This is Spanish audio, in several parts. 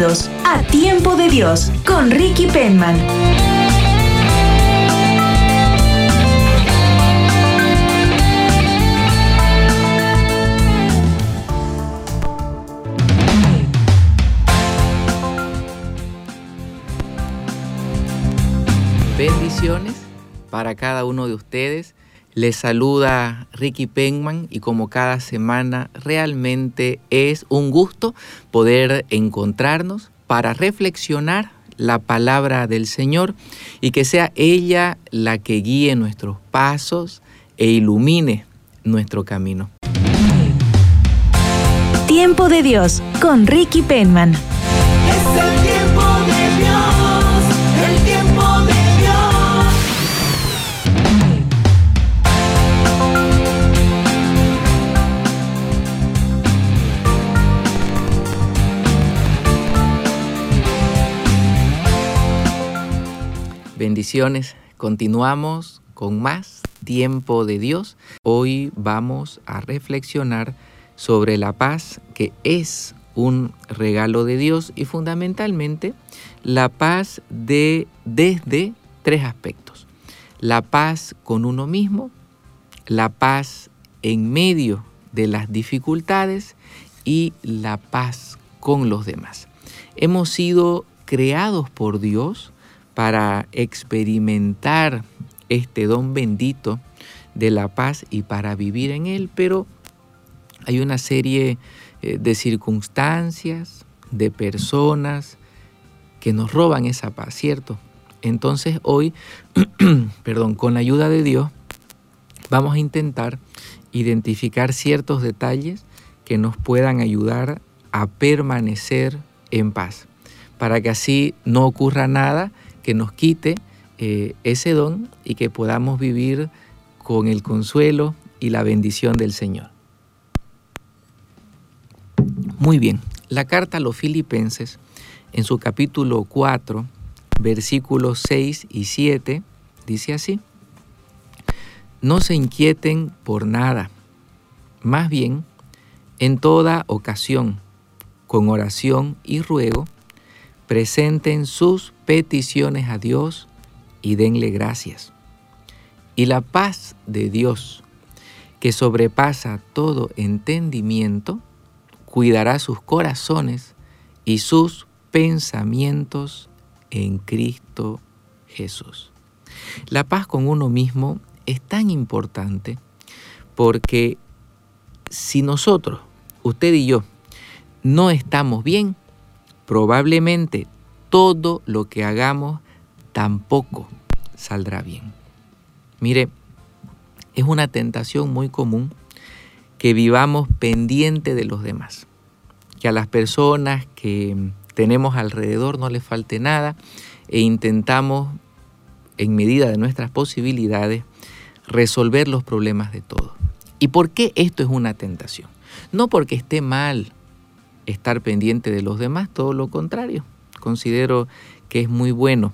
A Tiempo de Dios con Ricky Penman. Bendiciones para cada uno de ustedes. Les saluda Ricky Penman y como cada semana realmente es un gusto poder encontrarnos para reflexionar la palabra del Señor y que sea ella la que guíe nuestros pasos e ilumine nuestro camino. Tiempo de Dios con Ricky Penman. Bendiciones. Continuamos con más tiempo de Dios. Hoy vamos a reflexionar sobre la paz que es un regalo de Dios y fundamentalmente la paz de desde tres aspectos. La paz con uno mismo, la paz en medio de las dificultades y la paz con los demás. Hemos sido creados por Dios para experimentar este don bendito de la paz y para vivir en él, pero hay una serie eh, de circunstancias, de personas que nos roban esa paz, ¿cierto? Entonces hoy, perdón, con la ayuda de Dios, vamos a intentar identificar ciertos detalles que nos puedan ayudar a permanecer en paz, para que así no ocurra nada que nos quite eh, ese don y que podamos vivir con el consuelo y la bendición del Señor. Muy bien, la carta a los filipenses en su capítulo 4, versículos 6 y 7, dice así, no se inquieten por nada, más bien, en toda ocasión, con oración y ruego, presenten sus peticiones a Dios y denle gracias. Y la paz de Dios, que sobrepasa todo entendimiento, cuidará sus corazones y sus pensamientos en Cristo Jesús. La paz con uno mismo es tan importante porque si nosotros, usted y yo, no estamos bien, probablemente todo lo que hagamos tampoco saldrá bien. Mire, es una tentación muy común que vivamos pendiente de los demás, que a las personas que tenemos alrededor no les falte nada e intentamos, en medida de nuestras posibilidades, resolver los problemas de todos. ¿Y por qué esto es una tentación? No porque esté mal estar pendiente de los demás, todo lo contrario. Considero que es muy bueno.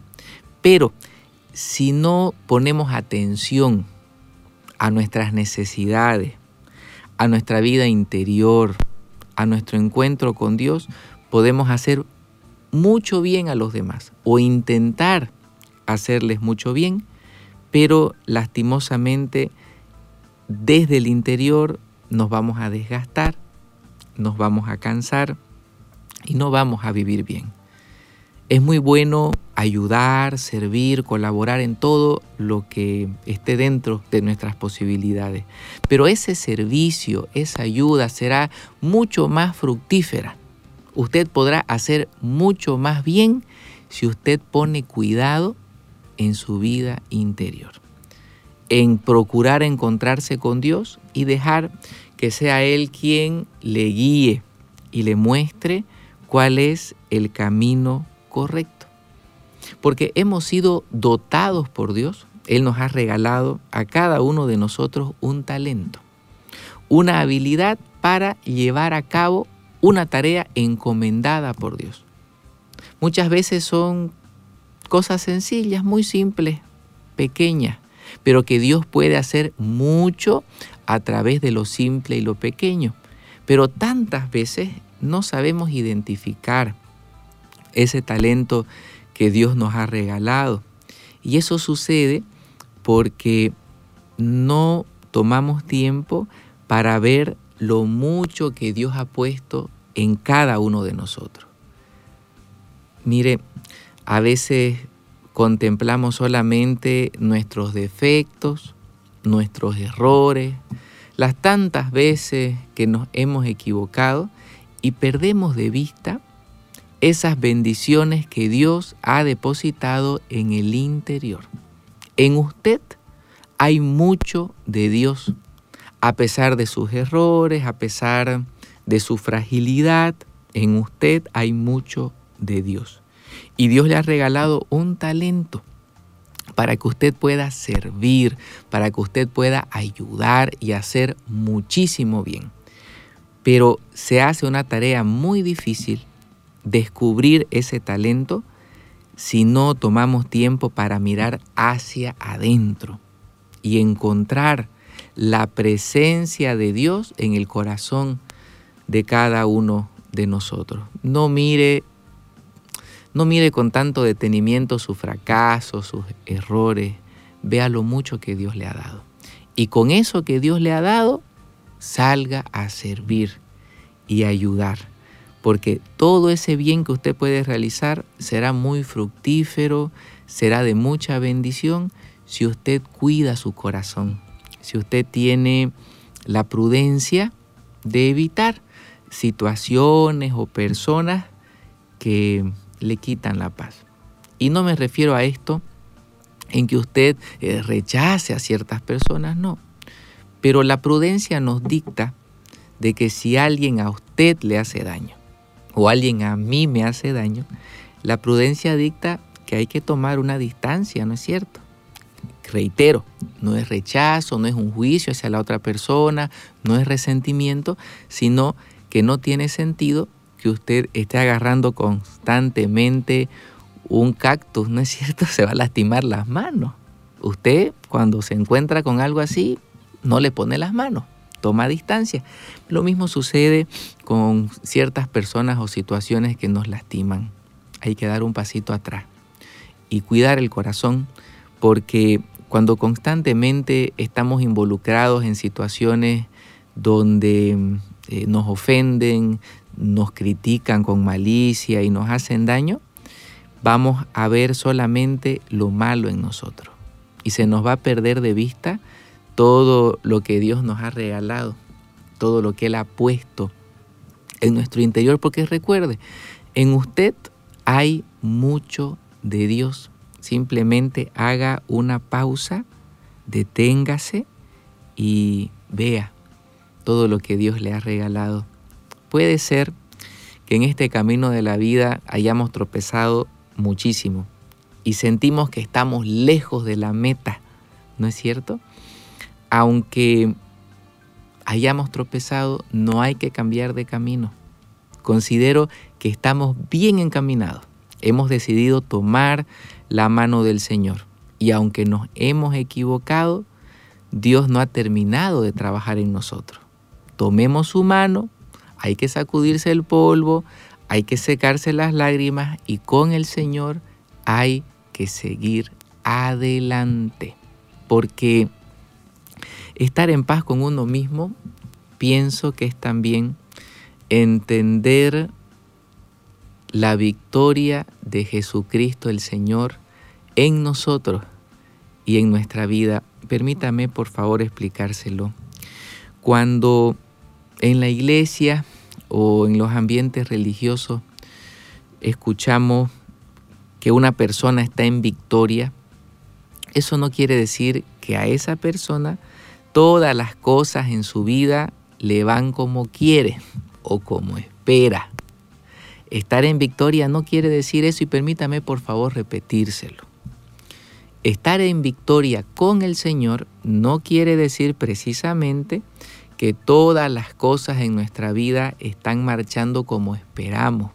Pero si no ponemos atención a nuestras necesidades, a nuestra vida interior, a nuestro encuentro con Dios, podemos hacer mucho bien a los demás o intentar hacerles mucho bien, pero lastimosamente desde el interior nos vamos a desgastar nos vamos a cansar y no vamos a vivir bien. Es muy bueno ayudar, servir, colaborar en todo lo que esté dentro de nuestras posibilidades. Pero ese servicio, esa ayuda será mucho más fructífera. Usted podrá hacer mucho más bien si usted pone cuidado en su vida interior, en procurar encontrarse con Dios y dejar que sea Él quien le guíe y le muestre cuál es el camino correcto. Porque hemos sido dotados por Dios. Él nos ha regalado a cada uno de nosotros un talento, una habilidad para llevar a cabo una tarea encomendada por Dios. Muchas veces son cosas sencillas, muy simples, pequeñas, pero que Dios puede hacer mucho a través de lo simple y lo pequeño. Pero tantas veces no sabemos identificar ese talento que Dios nos ha regalado. Y eso sucede porque no tomamos tiempo para ver lo mucho que Dios ha puesto en cada uno de nosotros. Mire, a veces contemplamos solamente nuestros defectos, nuestros errores, las tantas veces que nos hemos equivocado y perdemos de vista esas bendiciones que Dios ha depositado en el interior. En usted hay mucho de Dios, a pesar de sus errores, a pesar de su fragilidad, en usted hay mucho de Dios. Y Dios le ha regalado un talento para que usted pueda servir, para que usted pueda ayudar y hacer muchísimo bien. Pero se hace una tarea muy difícil descubrir ese talento si no tomamos tiempo para mirar hacia adentro y encontrar la presencia de Dios en el corazón de cada uno de nosotros. No mire no mire con tanto detenimiento su fracaso, sus errores, vea lo mucho que Dios le ha dado. Y con eso que Dios le ha dado, salga a servir y ayudar, porque todo ese bien que usted puede realizar será muy fructífero, será de mucha bendición si usted cuida su corazón, si usted tiene la prudencia de evitar situaciones o personas que le quitan la paz. Y no me refiero a esto en que usted eh, rechace a ciertas personas, no. Pero la prudencia nos dicta de que si alguien a usted le hace daño o alguien a mí me hace daño, la prudencia dicta que hay que tomar una distancia, ¿no es cierto? Reitero, no es rechazo, no es un juicio hacia la otra persona, no es resentimiento, sino que no tiene sentido que usted esté agarrando constantemente un cactus, ¿no es cierto? Se va a lastimar las manos. Usted cuando se encuentra con algo así, no le pone las manos toma distancia. Lo mismo sucede con ciertas personas o situaciones que nos lastiman. Hay que dar un pasito atrás y cuidar el corazón porque cuando constantemente estamos involucrados en situaciones donde eh, nos ofenden, nos critican con malicia y nos hacen daño, vamos a ver solamente lo malo en nosotros y se nos va a perder de vista todo lo que Dios nos ha regalado, todo lo que Él ha puesto en nuestro interior, porque recuerde, en usted hay mucho de Dios. Simplemente haga una pausa, deténgase y vea todo lo que Dios le ha regalado. Puede ser que en este camino de la vida hayamos tropezado muchísimo y sentimos que estamos lejos de la meta, ¿no es cierto? aunque hayamos tropezado, no hay que cambiar de camino. Considero que estamos bien encaminados. Hemos decidido tomar la mano del Señor. Y aunque nos hemos equivocado, Dios no ha terminado de trabajar en nosotros. Tomemos su mano, hay que sacudirse el polvo, hay que secarse las lágrimas y con el Señor hay que seguir adelante. Porque Estar en paz con uno mismo, pienso que es también entender la victoria de Jesucristo el Señor en nosotros y en nuestra vida. Permítame por favor explicárselo. Cuando en la iglesia o en los ambientes religiosos escuchamos que una persona está en victoria, eso no quiere decir que a esa persona todas las cosas en su vida le van como quiere o como espera. Estar en victoria no quiere decir eso y permítame por favor repetírselo. Estar en victoria con el Señor no quiere decir precisamente que todas las cosas en nuestra vida están marchando como esperamos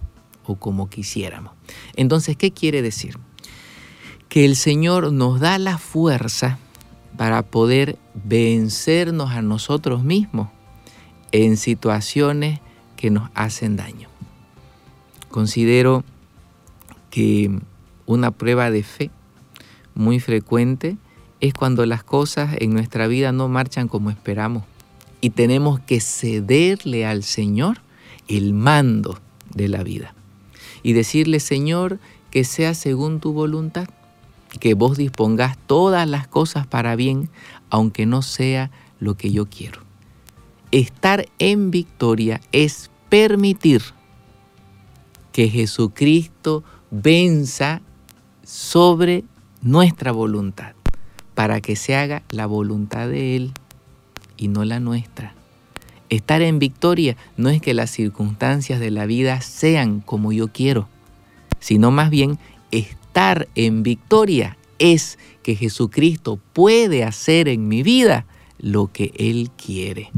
o como quisiéramos. Entonces, ¿qué quiere decir? Que el Señor nos da la fuerza para poder vencernos a nosotros mismos en situaciones que nos hacen daño. Considero que una prueba de fe muy frecuente es cuando las cosas en nuestra vida no marchan como esperamos y tenemos que cederle al Señor el mando de la vida y decirle, Señor, que sea según tu voluntad, que vos dispongas todas las cosas para bien, aunque no sea lo que yo quiero. Estar en victoria es permitir que Jesucristo venza sobre nuestra voluntad, para que se haga la voluntad de Él y no la nuestra. Estar en victoria no es que las circunstancias de la vida sean como yo quiero, sino más bien estar en victoria es que Jesucristo puede hacer en mi vida lo que Él quiere.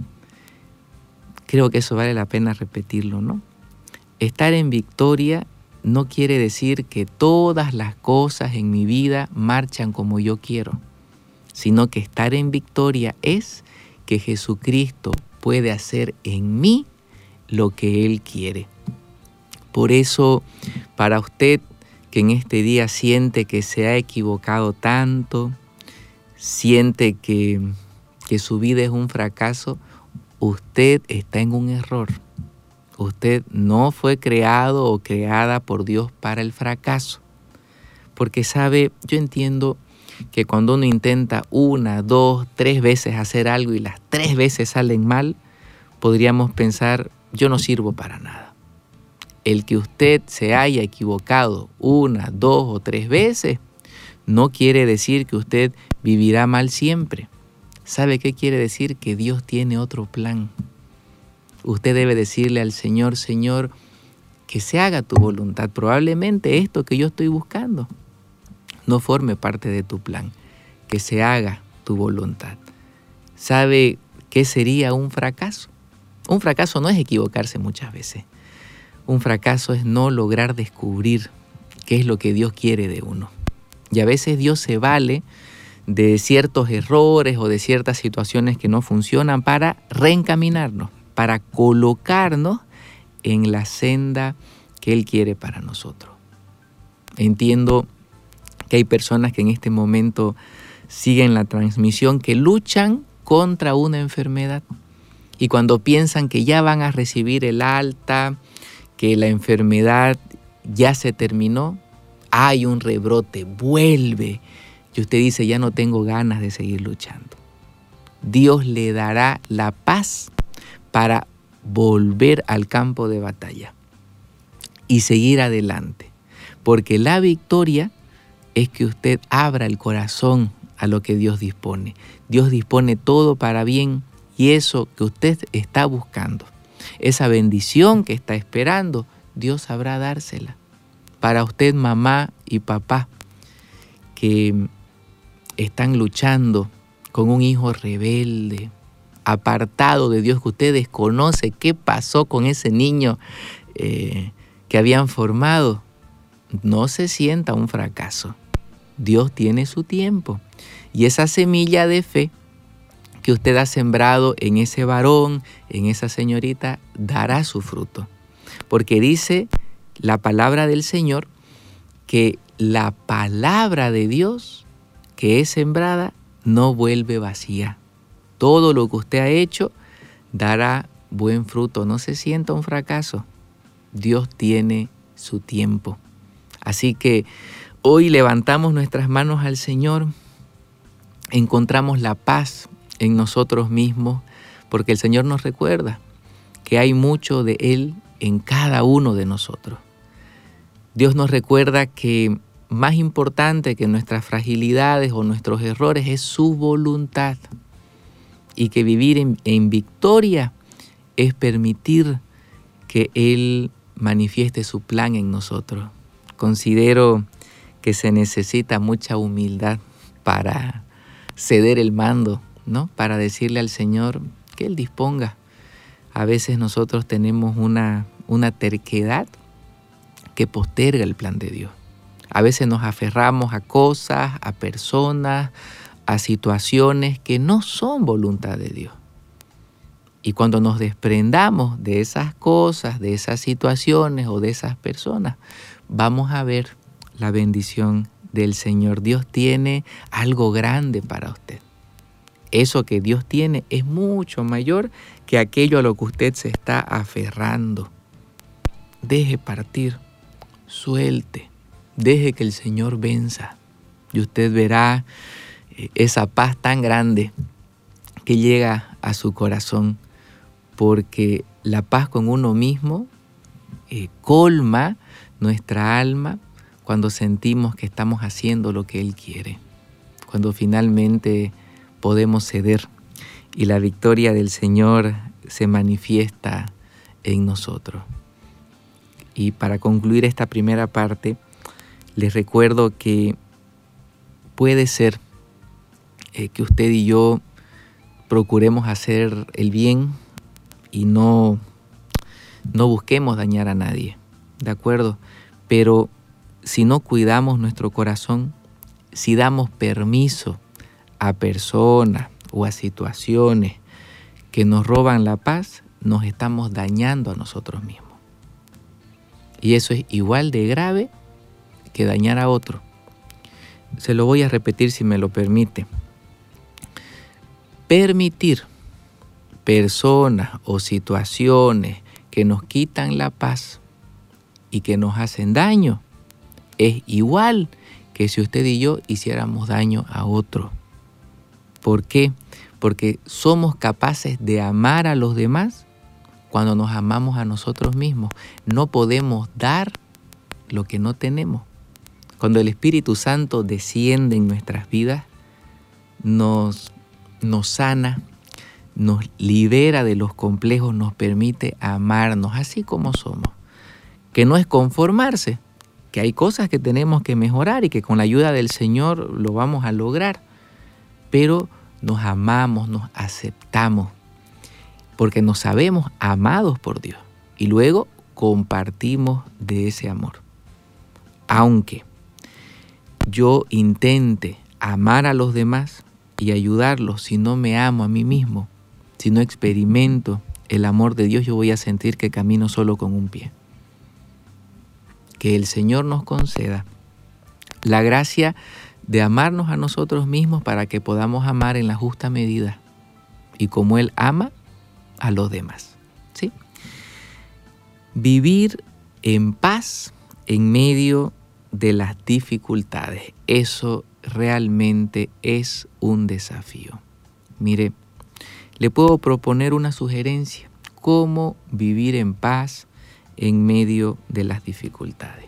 Creo que eso vale la pena repetirlo, ¿no? Estar en victoria no quiere decir que todas las cosas en mi vida marchan como yo quiero, sino que estar en victoria es que Jesucristo puede hacer en mí lo que Él quiere. Por eso, para usted que en este día siente que se ha equivocado tanto, siente que, que su vida es un fracaso, usted está en un error. Usted no fue creado o creada por Dios para el fracaso. Porque sabe, yo entiendo que cuando uno intenta una, dos, tres veces hacer algo y las tres veces salen mal, podríamos pensar, yo no sirvo para nada. El que usted se haya equivocado una, dos o tres veces, no quiere decir que usted vivirá mal siempre. ¿Sabe qué quiere decir? Que Dios tiene otro plan. Usted debe decirle al Señor, Señor, que se haga tu voluntad. Probablemente esto que yo estoy buscando no forme parte de tu plan, que se haga tu voluntad. ¿Sabe qué sería un fracaso? Un fracaso no es equivocarse muchas veces. Un fracaso es no lograr descubrir qué es lo que Dios quiere de uno. Y a veces Dios se vale de ciertos errores o de ciertas situaciones que no funcionan para reencaminarnos, para colocarnos en la senda que Él quiere para nosotros. Entiendo que hay personas que en este momento siguen la transmisión, que luchan contra una enfermedad. Y cuando piensan que ya van a recibir el alta, que la enfermedad ya se terminó, hay un rebrote, vuelve. Y usted dice, ya no tengo ganas de seguir luchando. Dios le dará la paz para volver al campo de batalla y seguir adelante. Porque la victoria es que usted abra el corazón a lo que Dios dispone. Dios dispone todo para bien y eso que usted está buscando, esa bendición que está esperando, Dios sabrá dársela. Para usted, mamá y papá, que están luchando con un hijo rebelde, apartado de Dios, que usted desconoce qué pasó con ese niño eh, que habían formado, no se sienta un fracaso. Dios tiene su tiempo. Y esa semilla de fe que usted ha sembrado en ese varón, en esa señorita, dará su fruto. Porque dice la palabra del Señor que la palabra de Dios que es sembrada no vuelve vacía. Todo lo que usted ha hecho dará buen fruto. No se sienta un fracaso. Dios tiene su tiempo. Así que hoy levantamos nuestras manos al Señor, encontramos la paz en nosotros mismos, porque el Señor nos recuerda que hay mucho de Él en cada uno de nosotros. Dios nos recuerda que más importante que nuestras fragilidades o nuestros errores es su voluntad y que vivir en, victoria es permitir que Él manifieste su plan en nosotros. Considero que se necesita mucha humildad para ceder el mando, ¿no? Para decirle al Señor que Él disponga. A veces nosotros tenemos una, una terquedad que posterga el plan de Dios. A veces nos aferramos a cosas, a personas, a situaciones que no son voluntad de Dios. Y cuando nos desprendamos de esas cosas, de esas situaciones o de esas personas, vamos a ver la bendición del Señor. Dios tiene algo grande para usted. Eso que Dios tiene es mucho mayor que aquello a lo que usted se está aferrando. Deje partir, suelte, deje que el Señor venza. Y usted verá eh, esa paz tan grande que llega a su corazón porque la paz con uno mismo eh, colma nuestra alma cuando sentimos que estamos haciendo lo que Él quiere, cuando finalmente podemos ceder y la victoria del Señor se manifiesta en nosotros. Y para concluir esta primera parte, les recuerdo que puede ser eh, que usted y yo procuremos hacer el bien y no, no busquemos dañar a nadie, ¿de acuerdo? Pero si no cuidamos nuestro corazón, si damos permiso a personas o a situaciones que nos roban la paz, nos estamos dañando a nosotros mismos. Y eso es igual de grave que dañar a otro. Se lo voy a repetir si me lo permite. Permitir personas o situaciones que nos quitan la paz y que nos hacen daño es igual que si usted y yo hiciéramos daño a otro. ¿Por qué? Porque somos capaces de amar a los demás cuando nos amamos a nosotros mismos. No podemos dar lo que no tenemos. Cuando el Espíritu Santo desciende en nuestras vidas, nos, nos sana, nos libera de los complejos, nos permite amarnos así como somos. Que no es conformarse, que hay cosas que tenemos que mejorar y que con la ayuda del Señor lo vamos a lograr. Pero nos amamos, nos aceptamos, porque nos sabemos amados por Dios. Y luego compartimos de ese amor. Aunque yo intente amar a los demás y ayudarlos si no me amo a mí mismo, si no experimento el amor de Dios, yo voy a sentir que camino solo con un pie. Que el Señor nos conceda la gracia de amarnos a nosotros mismos para que podamos amar en la justa medida y como Él ama a los demás. ¿sí? Vivir en paz en medio de las dificultades. Eso realmente es un desafío. Mire, le puedo proponer una sugerencia, cómo vivir en paz en medio de las dificultades.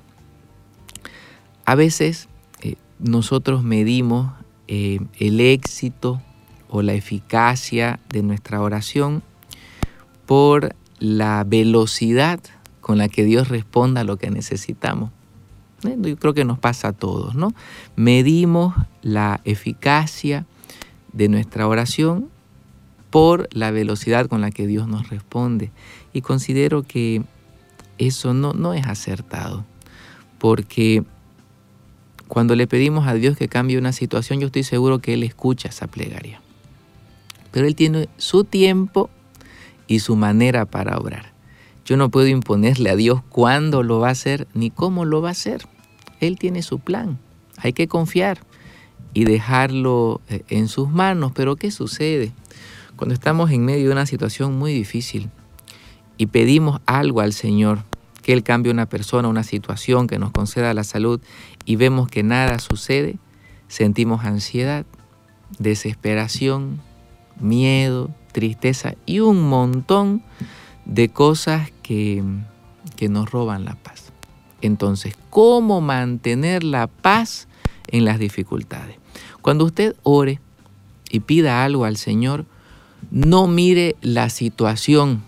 A veces eh, nosotros medimos eh, el éxito o la eficacia de nuestra oración por la velocidad con la que Dios responda a lo que necesitamos. Yo creo que nos pasa a todos, ¿no? Medimos la eficacia de nuestra oración por la velocidad con la que Dios nos responde. Y considero que eso no, no es acertado, porque cuando le pedimos a Dios que cambie una situación, yo estoy seguro que Él escucha esa plegaria. Pero Él tiene su tiempo y su manera para obrar. Yo no puedo imponerle a Dios cuándo lo va a hacer ni cómo lo va a hacer. Él tiene su plan. Hay que confiar y dejarlo eh, en sus manos. Pero ¿qué sucede? Cuando estamos en medio de una situación muy difícil y pedimos algo al Señor, que Él cambie una persona, una situación, que nos conceda la salud y vemos que nada sucede, sentimos ansiedad, desesperación, miedo, tristeza y un montón de cosas que, que nos roban la paz. Entonces, ¿cómo mantener la paz en las dificultades? Cuando usted ore y pida algo al Señor, no mire la situación,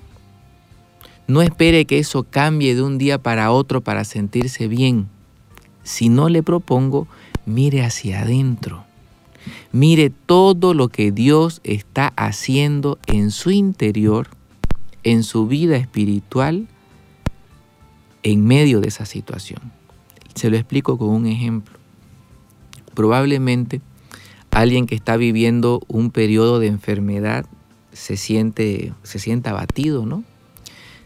No espere que eso cambie de un día para otro para sentirse bien. Si no le propongo, mire hacia adentro. Mire todo lo que Dios está haciendo en su interior, en su vida espiritual, en medio de esa situación. Se lo explico con un ejemplo. Probablemente alguien que está viviendo un periodo de enfermedad se siente, se siente abatido, ¿no?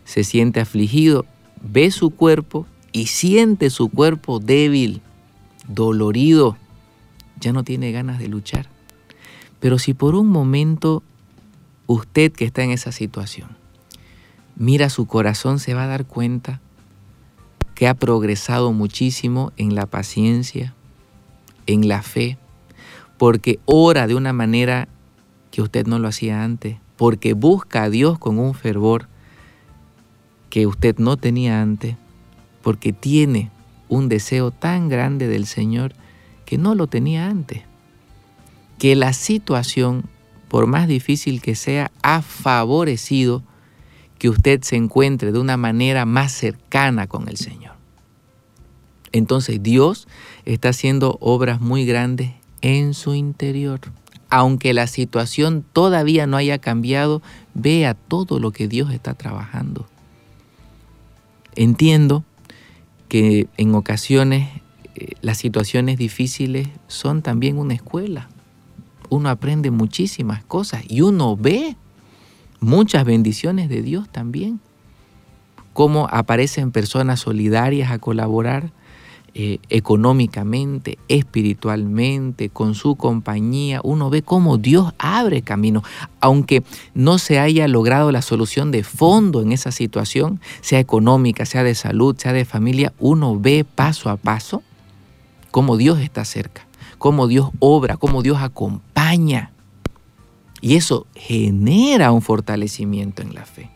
Se siente afligido, ve su cuerpo y siente su cuerpo débil, dolorido, ya no tiene ganas de luchar. Pero si por un momento usted que está en esa situación mira su corazón, se va a dar cuenta que ha progresado muchísimo en la paciencia, en la fe, porque ora de una manera que usted no lo hacía antes, porque busca a Dios con un fervor que usted no tenía antes, porque tiene un deseo tan grande del Señor que no lo tenía antes. Que la situación, por más difícil que sea, ha favorecido que usted se encuentre de una manera más cercana con el Señor. Entonces Dios está haciendo obras muy grandes en su interior. Aunque la situación todavía no haya cambiado, vea todo lo que Dios está trabajando. Entiendo que en ocasiones eh, las situaciones difíciles son también una escuela. Uno aprende muchísimas cosas y uno ve muchas bendiciones de Dios también. Cómo aparecen personas solidarias a colaborar, eh, económicamente, espiritualmente, con su compañía, uno ve cómo Dios abre camino. Aunque no se haya logrado la solución de fondo en esa situación, sea económica, sea de salud, sea de familia, uno ve paso a paso cómo Dios está cerca, cómo Dios obra, cómo Dios acompaña. Y eso genera un fortalecimiento en la fe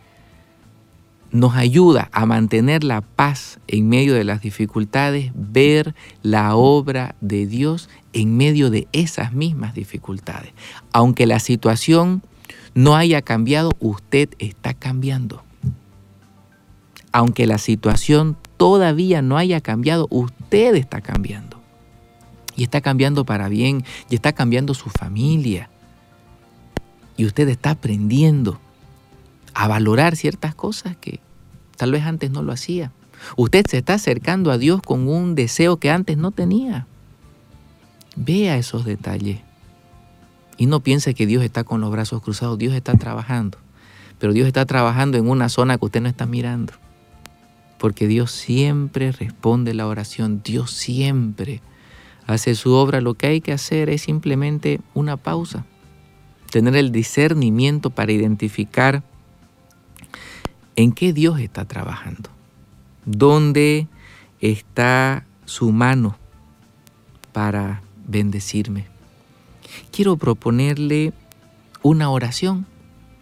nos ayuda a mantener la paz en medio de las dificultades, ver la obra de Dios en medio de esas mismas dificultades. Aunque la situación no haya cambiado, usted está cambiando. Aunque la situación todavía no haya cambiado, usted está cambiando. Y está cambiando para bien, y está cambiando su familia. Y usted está aprendiendo a valorar ciertas cosas que tal vez antes no lo hacía. Usted se está acercando a Dios con un deseo que antes no tenía. Vea esos detalles. Y no piense que Dios está con los brazos cruzados. Dios está trabajando. Pero Dios está trabajando en una zona que usted no está mirando. Porque Dios siempre responde la oración. Dios siempre hace su obra. Lo que hay que hacer es simplemente una pausa. Tener el discernimiento para identificar en qué Dios está trabajando, dónde está su mano para bendecirme. Quiero proponerle una oración.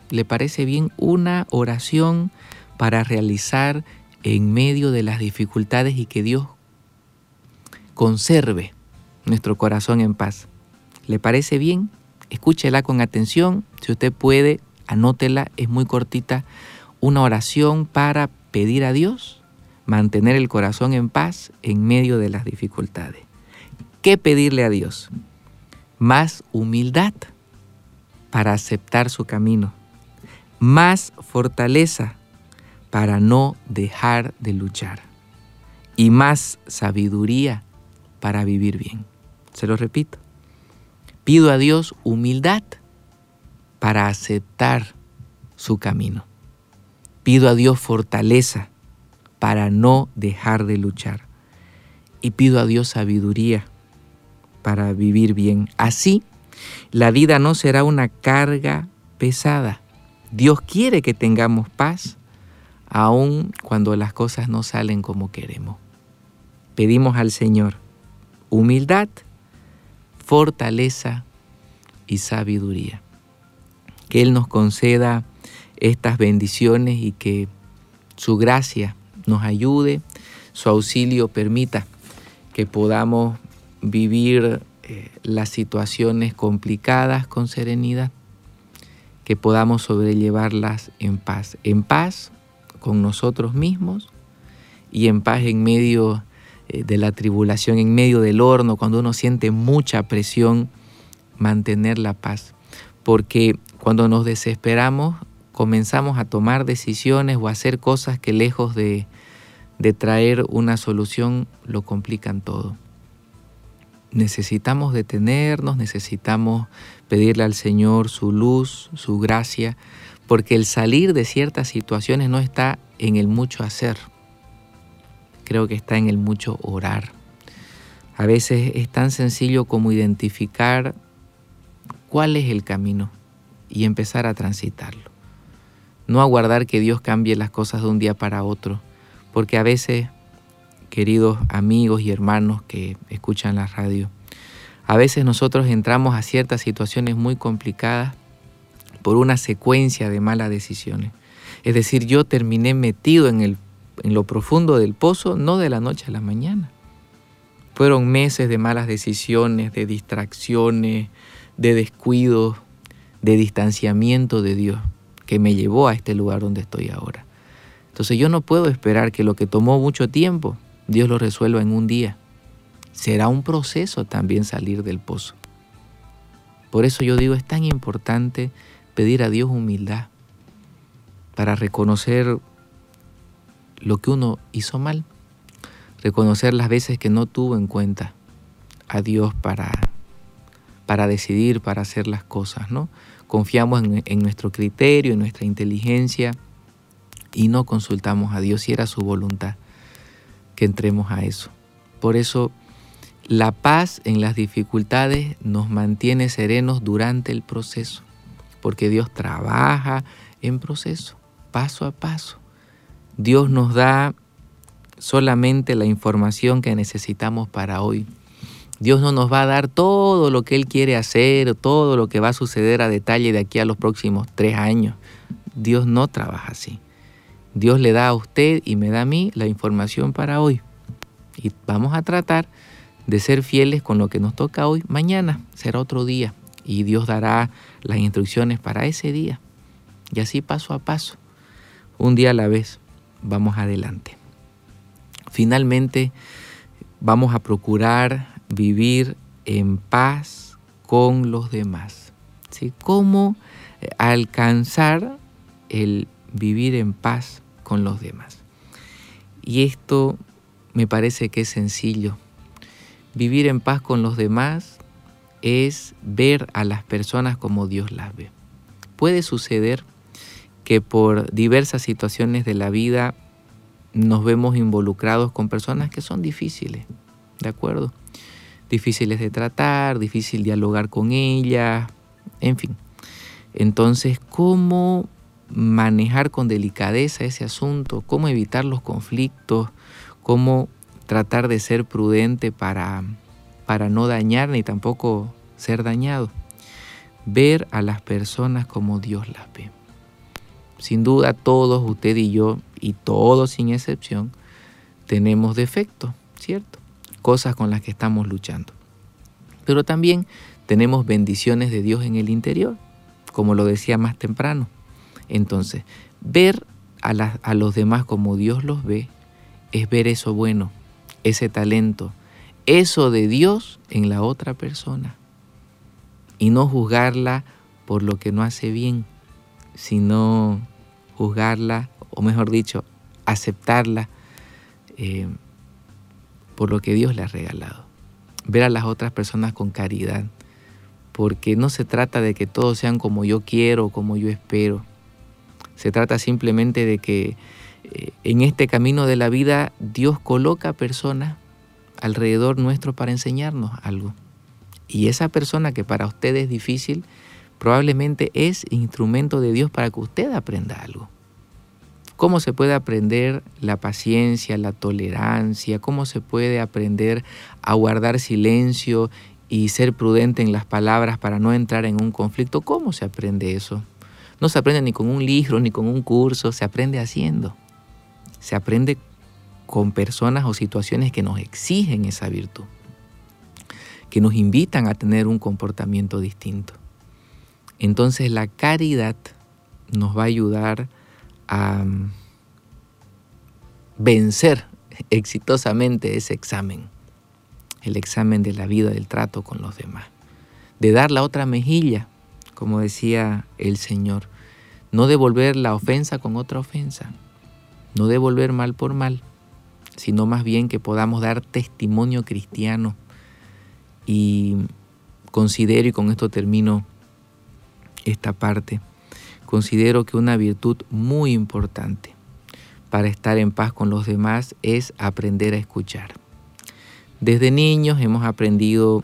¿Le parece bien una oración para realizar en medio de las dificultades y que Dios conserve nuestro corazón en paz? ¿Le parece bien? Escúchela con atención. Si usted puede, anótela, es muy cortita una oración para pedir a Dios mantener el corazón en paz en medio de las dificultades. ¿Qué pedirle a Dios? Más humildad para aceptar su camino, más fortaleza para no dejar de luchar y más sabiduría para vivir bien. Se lo repito. Pido a Dios humildad para aceptar su camino Pido a Dios fortaleza para no dejar de luchar. Y pido a Dios sabiduría para vivir bien. Así, la vida no será una carga pesada. Dios quiere que tengamos paz, aun cuando las cosas no salen como queremos. Pedimos al Señor humildad, fortaleza y sabiduría. Que Él nos conceda estas bendiciones y que su gracia nos ayude, su auxilio permita que podamos vivir eh, las situaciones complicadas con serenidad, que podamos sobrellevarlas en paz, en paz con nosotros mismos y en paz en medio eh, de la tribulación, en medio del horno, cuando uno siente mucha presión, mantener la paz. Porque cuando nos desesperamos, comenzamos a tomar decisiones o a hacer cosas que lejos de, traer una solución lo complican todo. Necesitamos detenernos, necesitamos pedirle al Señor su luz, su gracia, porque el salir de ciertas situaciones no está en el mucho hacer, creo que está en el mucho orar. A veces es tan sencillo como identificar cuál es el camino y empezar a transitarlo. No aguardar que Dios cambie las cosas de un día para otro, porque a veces, queridos amigos y hermanos que escuchan la radio, a veces nosotros entramos a ciertas situaciones muy complicadas por una secuencia de malas decisiones. Es decir, yo terminé metido en, el, en lo profundo del pozo, no de la noche a la mañana. Fueron meses de malas decisiones, de distracciones, de descuidos, de distanciamiento de Dios, que me llevó a este lugar donde estoy ahora. Entonces yo no puedo esperar que lo que tomó mucho tiempo, Dios lo resuelva en un día. Será un proceso también salir del pozo. Por eso yo digo, es tan importante pedir a Dios humildad para reconocer lo que uno hizo mal, reconocer las veces que no tuvo en cuenta a Dios para, para decidir, para hacer las cosas, ¿no? Confiamos en, nuestro criterio, en nuestra inteligencia y no consultamos a Dios si era su voluntad que entremos a eso. Por eso la paz en las dificultades nos mantiene serenos durante el proceso porque Dios trabaja en proceso, paso a paso. Dios nos da solamente la información que necesitamos para hoy. Dios no nos va a dar todo lo que Él quiere hacer, todo lo que va a suceder a detalle de aquí a los próximos tres años. Dios no trabaja así. Dios le da a usted y me da a mí la información para hoy. Y vamos a tratar de ser fieles con lo que nos toca hoy. Mañana será otro día y Dios dará las instrucciones para ese día. Y así paso a paso, un día a la vez, vamos adelante. Finalmente, vamos a procurar vivir en paz con los demás. ¿Sí? ¿Cómo eh, alcanzar el vivir en paz con los demás? Y esto me parece que es sencillo. Vivir en paz con los demás es ver a las personas como Dios las ve. Puede suceder que por diversas situaciones de la vida nos vemos involucrados con personas que son difíciles, ¿de acuerdo? Difíciles de tratar, difícil dialogar con ellas, en fin. Entonces, ¿cómo manejar con delicadeza ese asunto? ¿Cómo evitar los conflictos? ¿Cómo tratar de ser prudente para para no dañar ni tampoco ser dañado. Ver a las personas como Dios las ve. Sin duda todos, usted y yo, y todos sin excepción, tenemos defectos, ¿cierto? Cosas con las que estamos luchando. Pero también tenemos bendiciones de Dios en el interior, como lo decía más temprano. Entonces, ver a, los demás como Dios los ve es ver eso bueno, ese talento, eso de Dios en la otra persona y no juzgarla por lo que no hace bien, sino juzgarla, o mejor dicho, aceptarla eh, por lo que Dios le ha regalado. Ver a las otras personas con caridad, porque no se trata de que todos sean como yo quiero como yo espero. Se trata simplemente de que eh, en este camino de la vida Dios coloca personas alrededor nuestro para enseñarnos algo. Y esa persona que para usted es difícil, probablemente es instrumento de Dios para que usted aprenda algo. ¿Cómo se puede aprender la paciencia, la tolerancia? ¿Cómo se puede aprender a guardar silencio y ser prudente en las palabras para no entrar en un conflicto? ¿Cómo se aprende eso? No se aprende ni con un libro, ni con un curso, se aprende haciendo. Se aprende con personas o situaciones que nos exigen esa virtud, que nos invitan a tener un comportamiento distinto. Entonces la caridad nos va a ayudar a, vencer exitosamente ese examen, el examen de la vida, del trato con los demás, de dar la otra mejilla, como decía el Señor, no devolver la ofensa con otra ofensa, no devolver mal por mal, sino más bien que podamos dar testimonio cristiano. Y considero, y con esto termino esta parte, considero que una virtud muy importante para estar en paz con los demás es aprender a escuchar. Desde niños hemos aprendido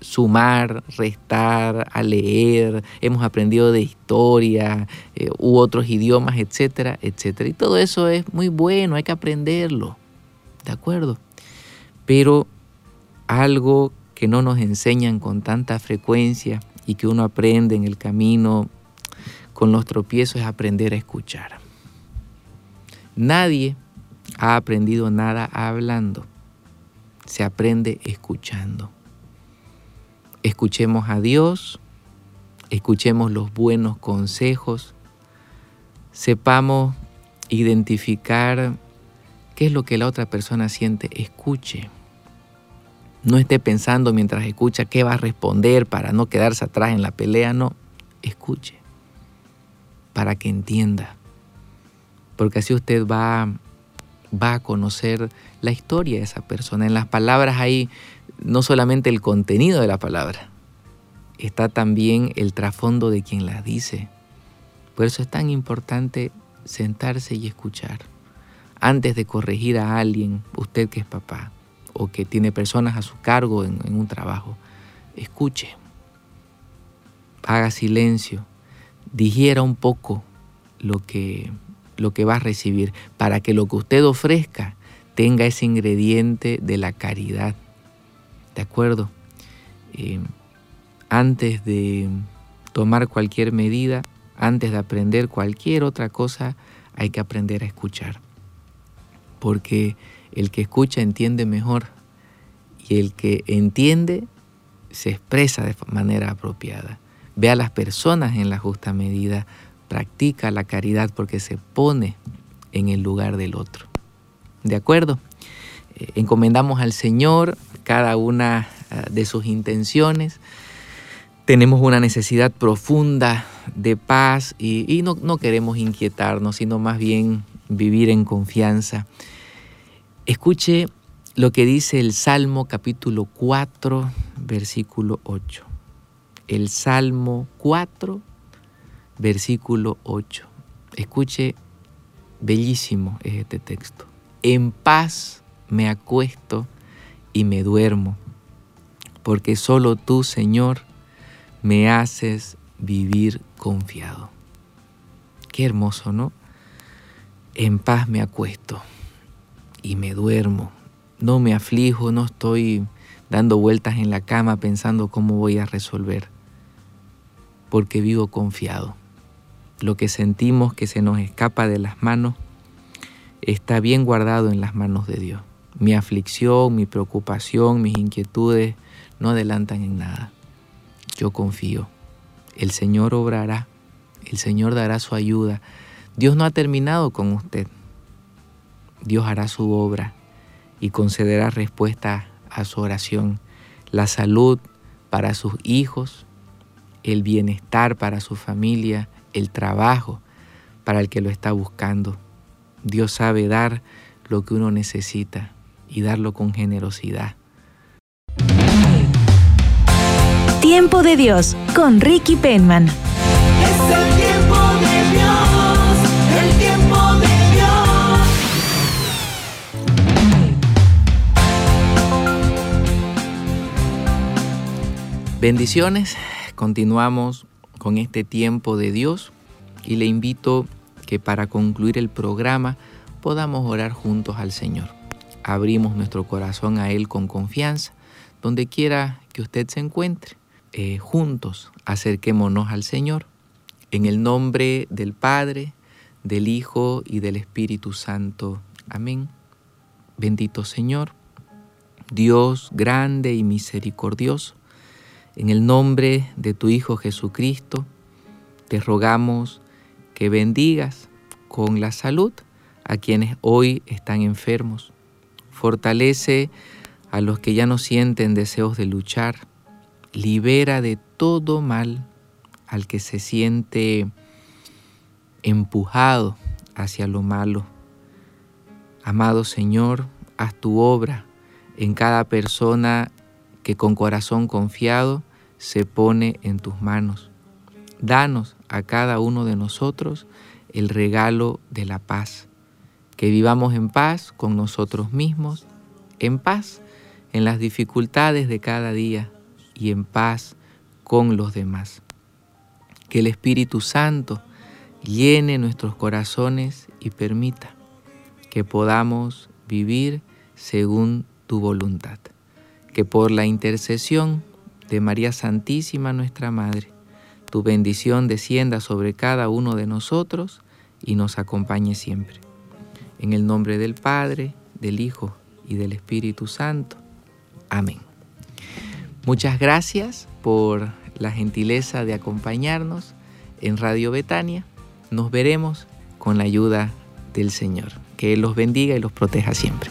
sumar, restar, a leer, hemos aprendido de historia eh, u otros idiomas, etcétera, etcétera. Y todo eso es muy bueno, hay que aprenderlo, ¿de acuerdo? Pero algo que no nos enseñan con tanta frecuencia y que uno aprende en el camino con los tropiezos es aprender a escuchar. Nadie ha aprendido nada hablando, se aprende escuchando. Escuchemos a Dios, escuchemos los buenos consejos, sepamos identificar qué es lo que la otra persona siente, escuche. No esté pensando mientras escucha qué va a responder para no quedarse atrás en la pelea, no, escuche, para que entienda. Porque así usted va, va a conocer la historia de esa persona. En las palabras hay no solamente el contenido de la palabra, está también el trasfondo de quien la dice. Por eso es tan importante sentarse y escuchar. Antes de corregir a alguien, usted que es papá o que tiene personas a su cargo en, en un trabajo, escuche, haga silencio, digiera un poco lo que, lo que va a recibir para que lo que usted ofrezca tenga ese ingrediente de la caridad, ¿De acuerdo? Eh, antes de tomar cualquier medida, antes de aprender cualquier otra cosa, hay que aprender a escuchar. Porque el que escucha entiende mejor y el que entiende se expresa de manera apropiada. Ve a las personas en la justa medida, practica la caridad porque se pone en el lugar del otro. ¿De acuerdo? Eh, encomendamos al Señor cada una ah, de sus intenciones. Tenemos una necesidad profunda de paz y, no, no queremos inquietarnos, sino más bien vivir en confianza. Escuche lo que dice el Salmo capítulo 4, versículo 8. El Salmo 4, versículo 8. Escuche, bellísimo es este texto. En paz me acuesto y me duermo, porque solo tú, Señor, me haces vivir confiado. Qué hermoso, ¿no? En paz me acuesto y me duermo. No me aflijo, no estoy dando vueltas en la cama pensando cómo voy a resolver, porque vivo confiado. Lo que sentimos que se nos escapa de las manos está bien guardado en las manos de Dios. Mi aflicción, mi preocupación, mis inquietudes no adelantan en nada. Yo confío. El Señor obrará. El Señor dará su ayuda. Dios no ha terminado con usted. Dios hará su obra y concederá respuesta a su oración. La salud para sus hijos, el bienestar para su familia, el trabajo para el que lo está buscando. Dios sabe dar lo que uno necesita y darlo con generosidad. Tiempo de Dios con Ricky Penman. Es el tiempo de Dios, el tiempo de Dios. Bendiciones, continuamos con este tiempo de Dios y le invito que para concluir el programa podamos orar juntos al Señor abrimos nuestro corazón a Él con confianza, donde quiera que usted se encuentre. Eh, juntos acerquémonos al Señor, en el nombre del Padre, del Hijo y del Espíritu Santo. Amén. Bendito Señor, Dios grande y misericordioso, en el nombre de tu Hijo Jesucristo, te rogamos que bendigas con la salud a quienes hoy están enfermos. Fortalece a los que ya no sienten deseos de luchar. Libera de todo mal al que se siente empujado hacia lo malo. Amado Señor, haz tu obra en cada persona que con corazón confiado se pone en tus manos. Danos a cada uno de nosotros el regalo de la paz, que vivamos en paz con nosotros mismos, en paz en las dificultades de cada día y en paz con los demás. Que el Espíritu Santo llene nuestros corazones y permita que podamos vivir según tu voluntad. Que por la intercesión de María Santísima nuestra Madre, tu bendición descienda sobre cada uno de nosotros y nos acompañe siempre. En el nombre del Padre, del Hijo y del Espíritu Santo. Amén. Muchas gracias por la gentileza de acompañarnos en Radio Betania. Nos veremos con la ayuda del Señor. Que Él los bendiga y los proteja siempre.